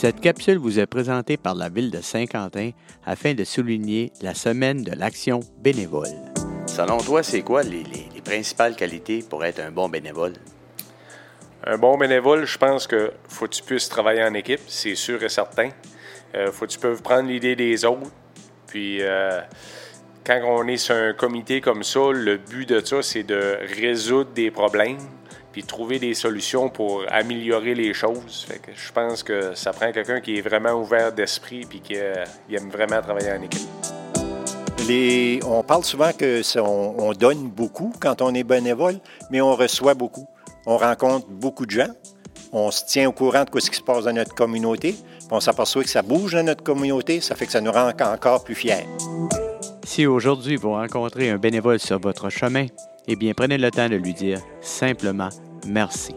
Cette capsule vous est présentée par la ville de Saint-Quentin afin de souligner la semaine de l'action bénévole. Selon toi, c'est quoi les, les- les principales qualités pour être un bon bénévole? Un bon bénévole, je pense que faut que tu puisses travailler en équipe, c'est sûr et certain. Euh, faut que tu puisses prendre l'idée des autres. Puis, euh, quand on est sur un comité comme ça, le but de ça, c'est de résoudre des problèmes puis trouver des solutions pour améliorer les choses. Fait que je pense que ça prend quelqu'un qui est vraiment ouvert d'esprit puis qui euh, aime vraiment travailler en équipe. Les- on parle souvent que ça- on, on donne beaucoup quand on est bénévole, mais on reçoit beaucoup. On rencontre beaucoup de gens. On se tient au courant de ce qui se passe dans notre communauté. puis on s'aperçoit que ça bouge dans notre communauté. Ça fait que ça nous rend encore plus fiers. Si aujourd'hui vous rencontrez un bénévole sur votre chemin, eh bien prenez le temps de lui dire simplement Merci.